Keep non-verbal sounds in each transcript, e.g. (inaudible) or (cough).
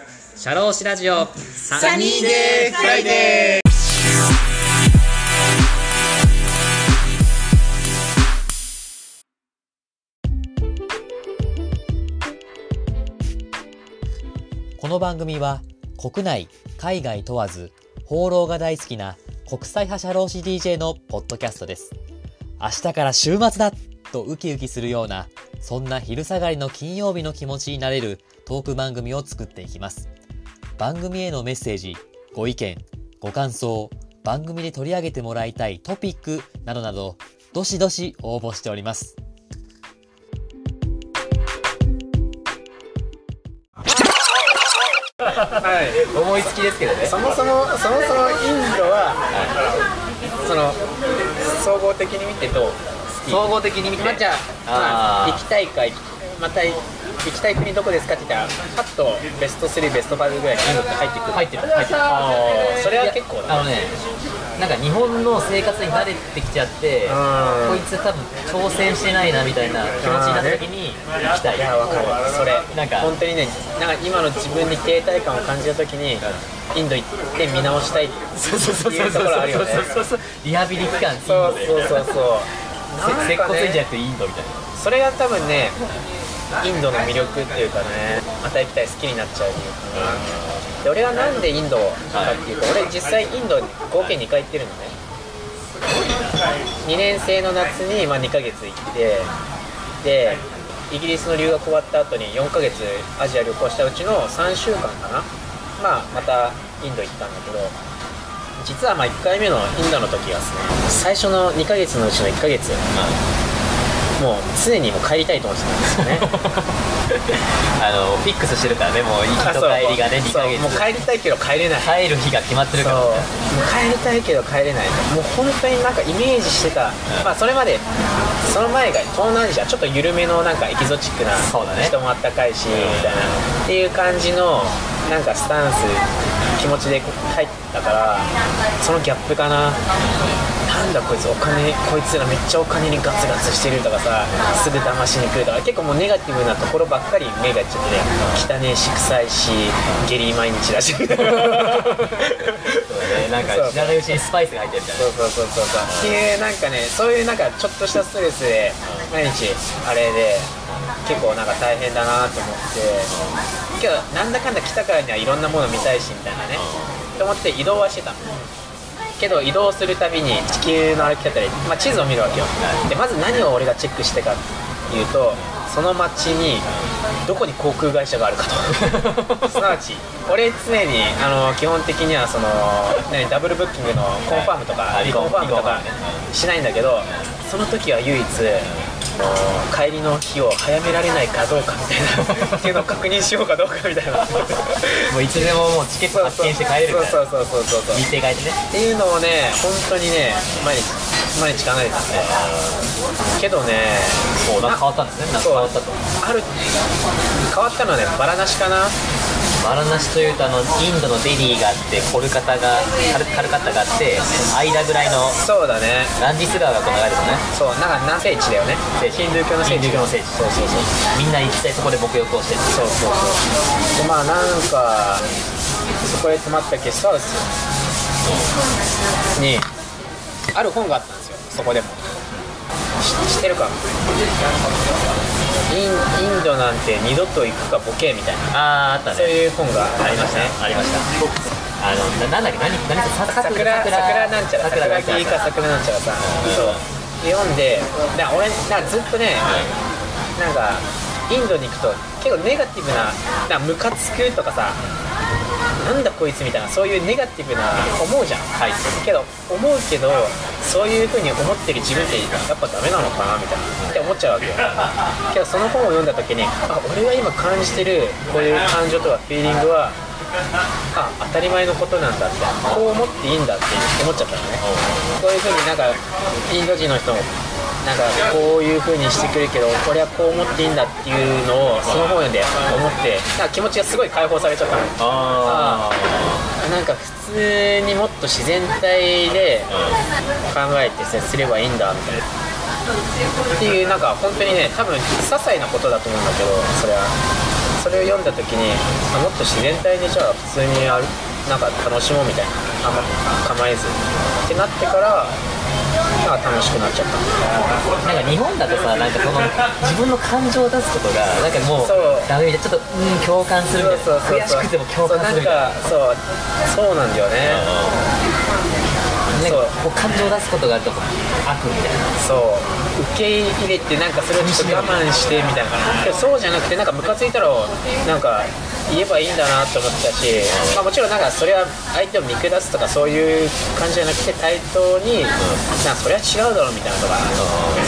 シャローシラジオ。サニーデーフライデー。この番組は国内海外問わず放浪が大好きな国際派社労士 DJ のポッドキャストです。明日から週末だとウキウキするようなそんな昼下がりの金曜日の気持ちになれるトーク番組を作っていきます。番組へのメッセージご意見ご感想番組で取り上げてもらいたいトピックなどなどどしどし応募しております。はい。思いつきですけどね。そもそもそもそもインドは、その総合的に見てどう？総合的に見て。まあ、じゃああー。まあ、行きたいかまた行きたい国どこですかって言ったらパッとベスト3ベスト5ぐらいにインドって入ってくる入ってる入ってるそれは結構だあのねなんか日本の生活に慣れてきちゃってうん。こいつ多分挑戦してないなみたいな気持ちになった時に行きたい。いやわかる。それなんか本当にねなんか今の自分に停滞感を感じた時にインド行って見直したいってそうそうそういうところあるよねそうそう。リハビリ期間そうそうそうそう。せ接骨院じゃねなくてインドみたいな。それが多分ねインドの魅力っていうかねまた行きたい好きになっちゃう理由かなで俺がなんでインドかっていうと俺実際インド合計2回行ってるのね。2年生の夏にまあ2ヶ月行ってでイギリスの留学終わった後に4ヶ月アジア旅行したうちの3週間かな。まあまたインド行ったんだけど実はま1回目のインドの時はですね最初の2ヶ月のうちの1ヶ月。もう常にもう帰りたいと思ってたんですよね。(laughs) あのフィックスしてるからねもう行きと帰りがね2ヶ月。もう帰りたいけど帰れない。帰る日が決まってるから。もう。帰りたいけど帰れない。もう本当になんかイメージしてた、まあそれまでその前が東南アジアちょっと緩めのなんかエキゾチックな人もあったかいしみたいな。っていう感じのなんかスタンス気持ちで入ったからそのギャップかな。なんだこいつお金こいつらめっちゃお金にガツガツしてるとかさすぐ騙しに来るとか結構もうネガティブなところばっかり目がいっちゃってね汚ねえし臭いし下痢毎日だしそうだねなんか知らないうちにスパイスが入ってるみたいな。そうそうそうそうそう。っていうなんかねそういうなんかちょっとしたストレスで毎日あれで結構なんか大変だなと思ってけどなんだかんだ来たからにはいろんなもの見たいしみたいなね。と思って移動はしてた。のけど移動するたびに地球の歩き方で、まあ、地図を見るわけよ。でまず何を俺がチェックしてかっていうとその街にどこに航空会社があるかと。(laughs) すなわち俺常にあの基本的にはその何ダブルブッキングのコンファームとかはい。リコンファームとかしないんだけどその時は唯一あの帰りの日を早められないかどうかみたいなっていうのを確認しようかどうかみたいな。もういつでももうチケット発見して帰れるみたいなそうそうそうそうそう。日程変えてねっていうのをね。本当にね毎日毎日考えてたね。けどねそうなんか変わったんですね。なんか変わったと。ある変わったのはねバラなしかなバラナシというとあのインドのデリーがあってコルカタがカルカルカタがあって間ぐらいのそうだねランディス川がこう流れるのねそうなんか何聖地だよねヒンドゥー教の聖地ヒンドゥー教の聖地そうそうそうみんな行きたいそこで沐浴をしてるそうそうそうでまあなんかそこへ泊まったゲストハウスにある本があったんですよそこでも知ってるかインインドなんて二度と行くかボケみたいな。あーあったそうねいう本がありましたね。ありましたあのななんだっけ何何ささ桜桜なんちゃら桜なんちゃら桜木か桜。なんちゃらさ。そう。で読んでな俺なずっとねなんかインドに行くと結構ネガティブななムカつくとかさなんだこいつみたいなそういうネガティブな思うじゃん、はい。けど思うけどそういう風に思ってる自分ってやっぱダメなのかなみたいな。って思っちゃうわけよ。けどその本を読んだ時にあ俺が今感じてるこういう感情とかフィーリングはあ当たり前のことなんだってこう思っていいんだって思っちゃったのね。こういう風になんかインド人の人もなんかこういう風にしてくるけど俺はこう思っていいんだっていうのをその本読んで思ってなんか気持ちがすごい解放されちゃったの。あなんか普通にもっと自然体で考えて接すればいいんだみたいな。っていうなんか本当にね多分些細なことだと思うんだけどそれは。そそれを読んだ時にあもっと自然体にじゃあ普通にあるなんか楽しもうみたいな。あんま構えず。ってなってからなんか楽しくなっちゃった。なんか日本だとさなんかその自分の感情を出すことがなんかもうダメみたいなちょっとうん共感するみたいな悔しくても共感するみたいな。そうなんかそう。そうなんだよね。なんかこう感情を出すことがあると悪みたいな。そう。受け入れてなんかそれをちょっと我慢してみたいな。そうじゃなくてなんかムカついたらなんか言えばいいんだなと思ったし、まあ、もちろんなんかそれは相手を見下すとかそういう感じじゃなくて対等に、なんかそれは違うだろうみたいなとか、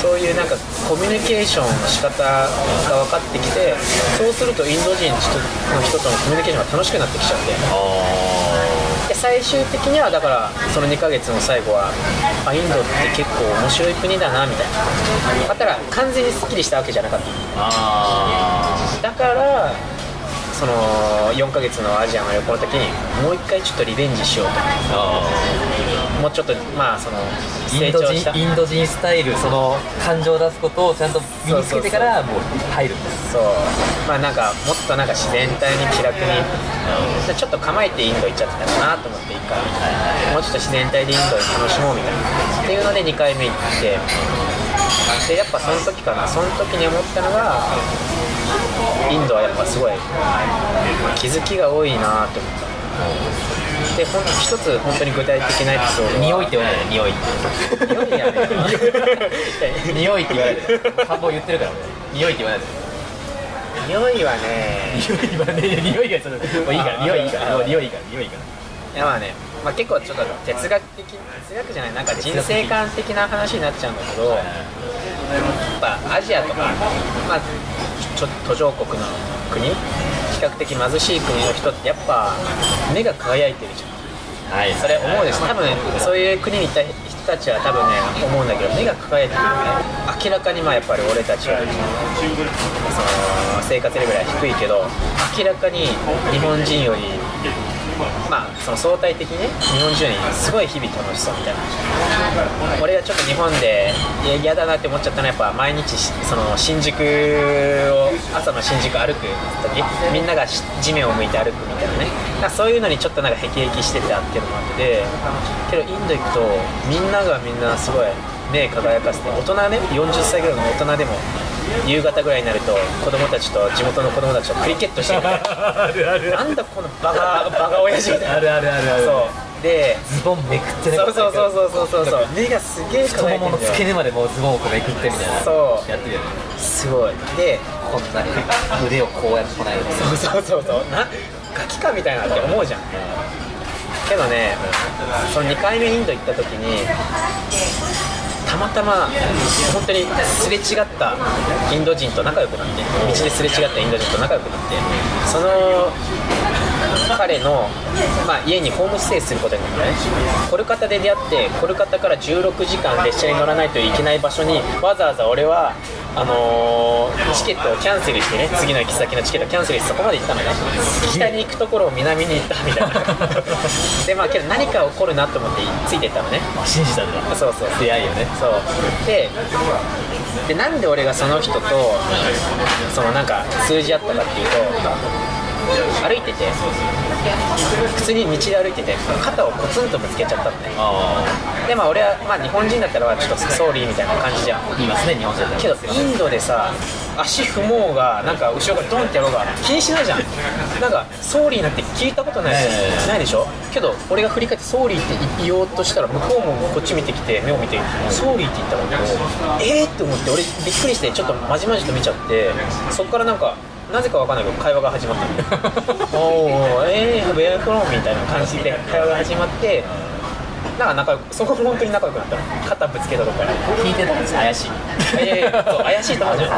そういうなんかコミュニケーションの仕方が分かってきてそうするとインド人の人とのコミュニケーションが楽しくなってきちゃって。で最終的にはだからその2ヶ月の最後はあインドって結構面白い国だなみたいな。だったら完全にすっきりしたわけじゃなかった。あだからその4ヶ月のアジアの旅行の時にもう一回ちょっとリベンジしようと。あもうちょっとまあその成長した。人インド人スタイルその感情を出すことをちゃんと身につけてからもう入るんだ。そう。まあなんかもっとなんか自然体に気楽にちょっと構えてインド行っちゃってたかなと思っていいか。らもうちょっと自然体でインドを楽しもうみたいな。っていうので2回目行ってでやっぱその時かな。その時に思ったのがインドはやっぱすごい気づきが多いなって思った。でほん一つ本当に具体的なエピソードは匂いって言わないで匂いって。匂いやね匂いって言わないで。半分言ってるから俺。匂いって言わないで。匂いはね匂いはね匂いがちょっともういいから匂いいいから。匂いいいから匂いいいから。いやまあね、まあ、結構ちょっと哲学的哲学じゃないなんか人生観的な話になっちゃうんだけどやっぱアジアとか、まあ、ちょ途上国の国比較的貧しい国の人ってやっぱ目が輝いてるじゃん。はい。それ思うです。多分そういう国にいた人たちは多分ね思うんだけど目が輝いてるよね。明らかにまあやっぱり俺たちはその生活レベルは低いけど明らかに日本人よりまあその相対的にね日本人よりすごい日々楽しそうみたいな俺がちょっと日本で嫌だなって思っちゃったのはやっぱ毎日その新宿を朝の新宿歩く時みんなが地面を向いて歩くみたいなね。なそういうのにちょっとなんかへきへきしててあっていうのもあってけどインド行くとみんながみんなすごい目輝かせて大人ね40歳ぐらいの大人でも夕方ぐらいになると子供たちと地元の子供たちとクリケットしてるみたいなあるある。なんだこのバカバカ親父みたいな。あるあるあるある。そう。でズボンめくってねそうそうそうそうそうそうそう。目がすげえ太ももの付け根までもうズボンをめくってみたいな。そう。やってるよねすごい。でこんなに腕をこうやってこないでそうそうそうそう。なガキかみたいなって思うじゃん。けどねその2回目インド行った時にたまたま本当にすれ違ったインド人と仲良くなって道ですれ違ったインド人と仲良くなってその彼の、まあ、家にホームステイすることになったね。コルカタで出会ってコルカタから16時間列車に乗らないといけない場所にわざわざ俺はあのーチケットをキャンセルしてね次の行き先のチケットをキャンセルしてそこまで行ったのね。北に行くところを南に行ったみたいな。(laughs) でまあけど何か起こるなと思ってついてったのね。あ信じたんだ。そうそう。出会いよね。そう。ででなんで俺がその人とそのなんか通じ合ったかっていうと歩いてて普通に道で歩いてて肩をコツンとぶつけちゃったのねあでまあ俺は、まあ、日本人だったらちょっとソーリーみたいな感じじゃん。あ言いますね日本人だけどインドでさ足踏もうがなんか後ろからドンってやろうが気にしないじゃん。なんか sorry なんて聞いたことないし、ええ。ないでしょ？けど俺が振り返って sorry って言おうとしたら向こうもこっち見てきて目を見て sorry って言ったの。えーって思って俺びっくりしてちょっとまじまじと見ちゃってそっからなんかなぜかわかんないけど会話が始まったの (laughs) おーえー、 Where from みたいな感じで会話が始まってなんか仲そこも本当に仲良くなったの。肩ぶつけたとこから聞いてたんです怪しい。いやいやそう怪しいと思う。じゃん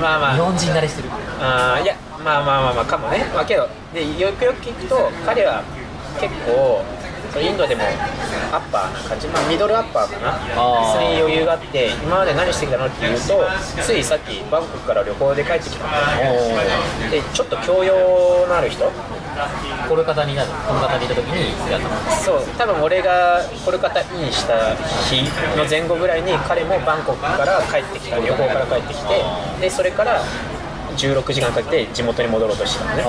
まあまあ。日本人慣れしてる。あーいやまあまあまあまあかもね。まあけどでよくよく聞くと彼は結構そうインドでもアッパーな感じ、まあ、ミドルアッパーかな。あー。普通に余裕があって今まで何してきたのって言うとついさっきバンコクから旅行で帰ってきたんだよでちょっと教養のある人。コルカタになる。コルカタにいた時に姿がそう。多分俺がコルカタインした日の前後ぐらいに彼もバンコクから帰ってきた。旅行から帰ってきてでそれから16時間かけて地元に戻ろうとしてたのね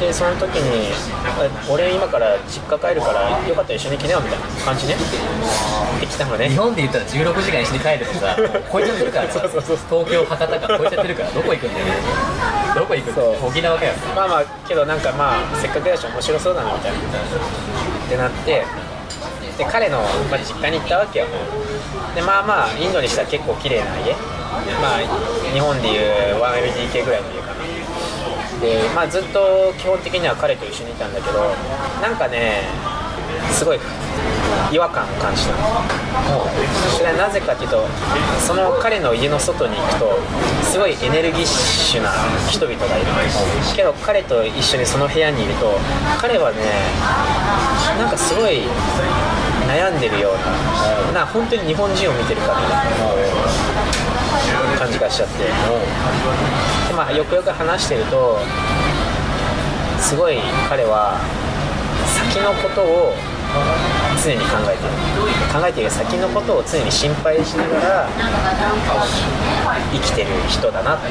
でその時にあ俺今から実家帰るからよかったら一緒に来なよみたいな感じね。できたのね。日本で言ったら16時間一緒に帰るとさ (laughs) 超えちゃってるからさそうそうそう東京博多か超えちゃってるからどこ行くんだよどこ行くんだよ沖縄かよ。まあまあけどなんかまあせっかくだし面白そうだなみたいな。ってなってで彼の、まあ、実家に行ったわけよ。でまあまあインドにしたら結構綺麗な家。まあ日本でいう 1LDK ぐらいの家でまあずっと基本的には彼と一緒にいたんだけどなんかねすごい違和感を感じたの。それはなぜかっていうとその彼の家の外に行くとすごいエネルギッシュな人々がいる。けど彼と一緒にその部屋にいると彼はねなんかすごい悩んでるようなな本当に日本人を見てるかのような感じがしちゃって。で、まあ、よくよく話してるとすごい彼は先のことを常に考えてる。考えている先のことを常に心配しながら生きてる人だなって。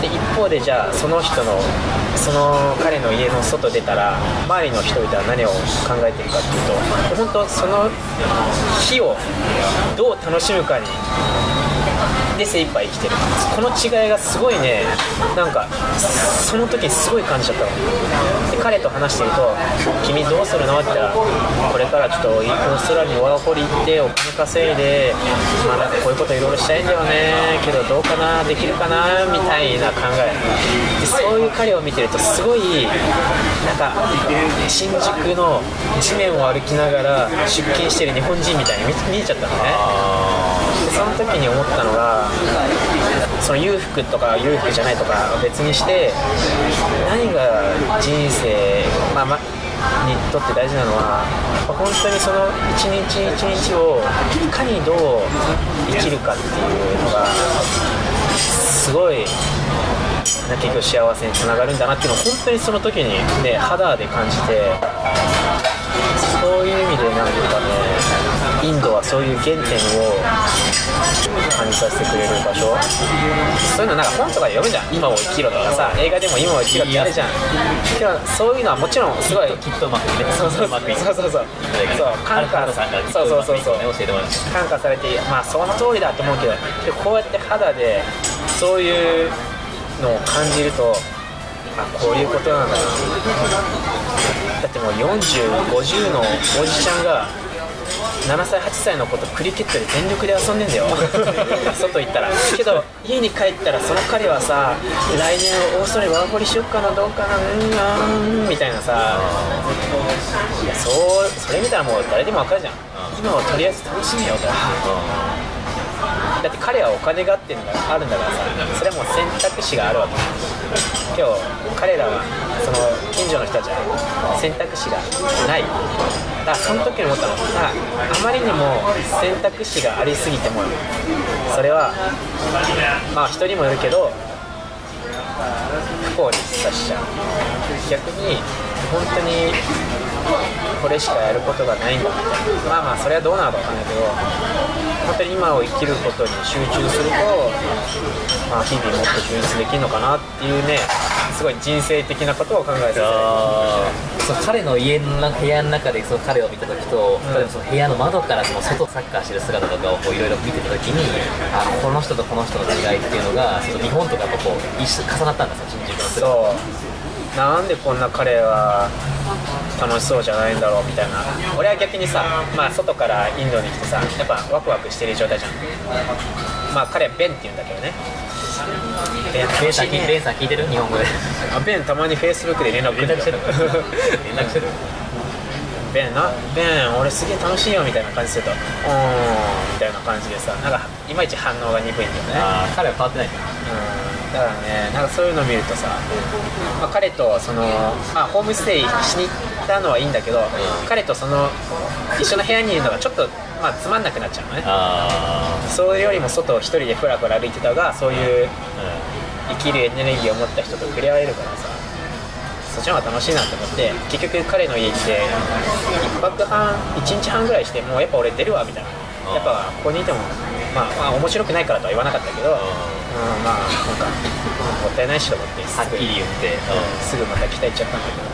で一方でじゃあその人のその彼の家の外出たら周りの人々は何を考えてるかっていうと本当その日をどう楽しむかにで精一杯生きてるこの違いがすごいねなんかその時すごい感じちゃったので彼と話してると「君どうするの?」って言ったら「これからちょっとオーストラリアにワーホリ行ってお金稼いでまあなんかこういうこといろいろしたいんだよねけどどうかなできるかな」みたいな考えでそういう彼を見てるとすごいなんか新宿の地面を歩きながら出勤してる日本人みたいに見見えちゃったのね。でその時に思ったのがその裕福とか裕福じゃないとかは別にして何が人生、まあまにとって大事なのは本当にその一日一日をいかにどう生きるかっていうのがすごいな結局幸せにつながるんだなっていうのを本当にその時にね肌で感じてそういう意味でなんていうかねインドはそういう原点を感じさせてくれる場所。そういうのなんか本とかで読むじゃん。今を生きろとかさ映画でも今を生きろってあるじゃん。けどそういうのはもちろんすごいきっとうまくねそうそうそう。そうそうそう。そう感化さそうそうそうそう教えてもらって。感化されてまあその通りだと思うけどでこうやって肌でそういうのを感じるとあこういうことなんだな。だってもう4050のおじちゃんが7歳8歳の子とクリケットで全力で遊んでんだよ。(laughs) 外行ったら。けど家に帰ったらその彼はさ来年オーストラリアワーホリしよっかなどうかなうんあんみたいなさ。いやそうそれ見たらもう誰でも分かるじゃん。今はとりあえず楽しみよとだって彼はお金があってんだあるんだからさそれはもう選択肢があるわけ今日彼ら。はその近所の人たちは選択肢がない。だからその時に思ったのがあまりにも選択肢がありすぎてもそれはまあ人にもよるけど不幸にさしちゃう。逆に本当にこれしかやることがないんだみたいなまあまあそれはどうなのかわかんないけど本当に今を生きることに集中すると、まあ、日々もっと充実できるのかなっていうねすごい人生的なことを考えて。そう彼の家の中部屋の中でその彼を見た時と、うん。例えばその部屋の窓からその外サッカーしてる姿とかをいろいろ見てた時にあこの人とこの人の違いっていうのがその日本とかとこう一緒に重なったんですよ新宿の姿そう。なんでこんな彼は楽しそうじゃないんだろうみたいな。俺は逆にさ、まあ、外からインドに来てさやっぱワクワクしてる状態じゃん。まあ彼はベンって言うんだけどね。ベンベンさん聞いねベンさん聞いてる？日本語で。あベンたまにフェイスブックで連絡連絡してる？(laughs) 連絡してる？ベンな？ベン俺すげえ楽しいよみたいな感じするとうーんみたいな感じでさなんかいまいち反応が鈍いんだよね。あー彼は変わってないんだうんだからねなんかそういうの見るとさ、まあ、彼とその、まあ、ホームステイしに行ったのはいいんだけど、彼とその一緒の部屋にいるのがちょっと、まあ、つまんなくなっちゃうのね。あそれよりも外を一人でふらふら歩いてた方がそういうあ生きるエネルギーを持った人と触れ合えるからさそっちの方が楽しいなって思って結局彼の家来て1泊半1日半ぐらいしてもうやっぱ俺出るわみたいな。やっぱここにいてもまあ、まあ面白くないからとは言わなかったけど、うん、まあなんかもったいないしと思ってはっきり言って、すぐまた期待いっちゃったんだけど。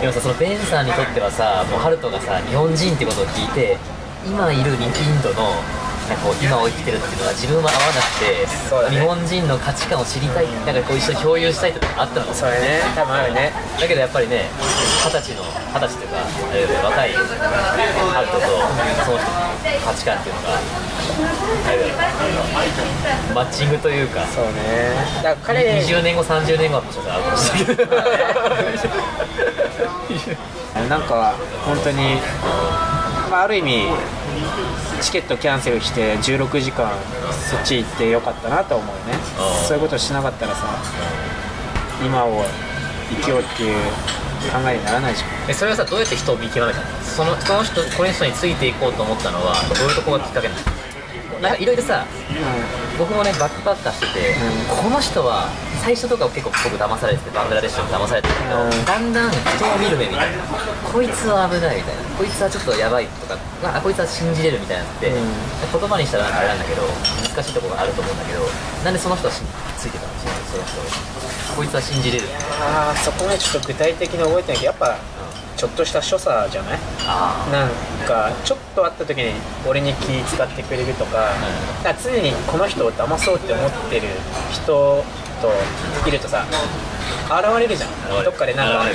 でもさそのベンさんにとってはさもうハルトがさ日本人ってことを聞いて今いるインドのなんかこう今を生きてるっていうのは自分は合わなくて、ね。日本人の価値観を知りたいなんかこう一緒に共有したいってのがあったの？かもそれね。多分あるね。だけどやっぱりね二十歳の二十歳というか若いハルトとその人の価値観っていうのがマッチングというかそうね。だから彼20年後30年後はもしかしたらあるかもしれない。(laughs) なんか本当に、まあ、ある意味チケットキャンセルして16時間そっち行ってよかったなと思うね。うんそういうことしなかったらさ今を生きようっていう考えにならないじゃん。えそれはさどうやって人を見極めたの？そのその人この人についていこうと思ったのはどういうところがきっかけなの？なんかいろいろさ僕もねバックパッカーしてて、この人は最初とか結構僕騙されててバングラデシュに騙されてたけど、うん。だんだん人を見る目みたいな。こいつは危ないみたいなこいつはちょっとやばいとかあこいつは信じれるみたいなのって、うん。言葉にしたらあれなんだけど難しいところがあると思うんだけどなんでその人はしついてたの？その人こいつは信じれる。ああそこねちょっと具体的に覚えてないけどやっぱちょっとした所作じゃない？あなんかちょっと会った時に俺に気使ってくれるとか,、常にこの人を騙そうって思ってる人といるとさ現れるじゃん。どっかでなんかなん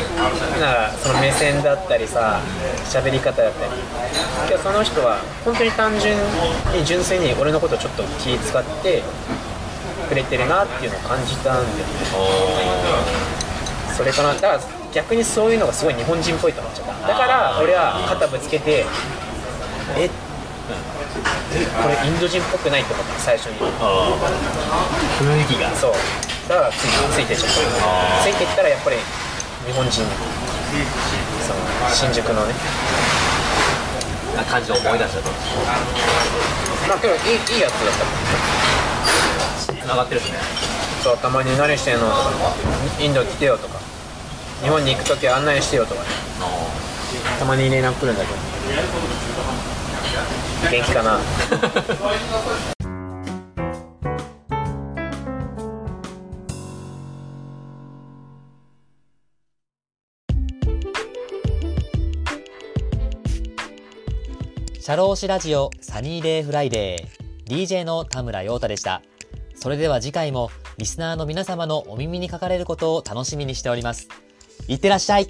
かその目線だったりさ喋り方だったり。けどその人は本当に単純に純粋に俺のことをちょっと気使ってくれてるなっていうのを感じたんだよね。それかな。だから逆にそういうのがすごい日本人っぽいと思っちゃった。だから俺は肩ぶつけてえ？これインド人っぽくないと思った最初に。あ雰囲気が。そう。だからついついてっちゃった。ついていったらやっぱり日本人。その新宿のね。な感じを思い出したと。まあけどいいいいやつだった。つながってるっすね。そうたまに何してんの？とかインド来てよとか。日本に行く時案内してよとかね。たまに連絡来るんだけど元気かな？シャローシラジオサニーデイフライデー DJ の田村陽太でした。それでは次回もリスナーの皆様のお耳にかかれることを楽しみにしております。いってらっしゃい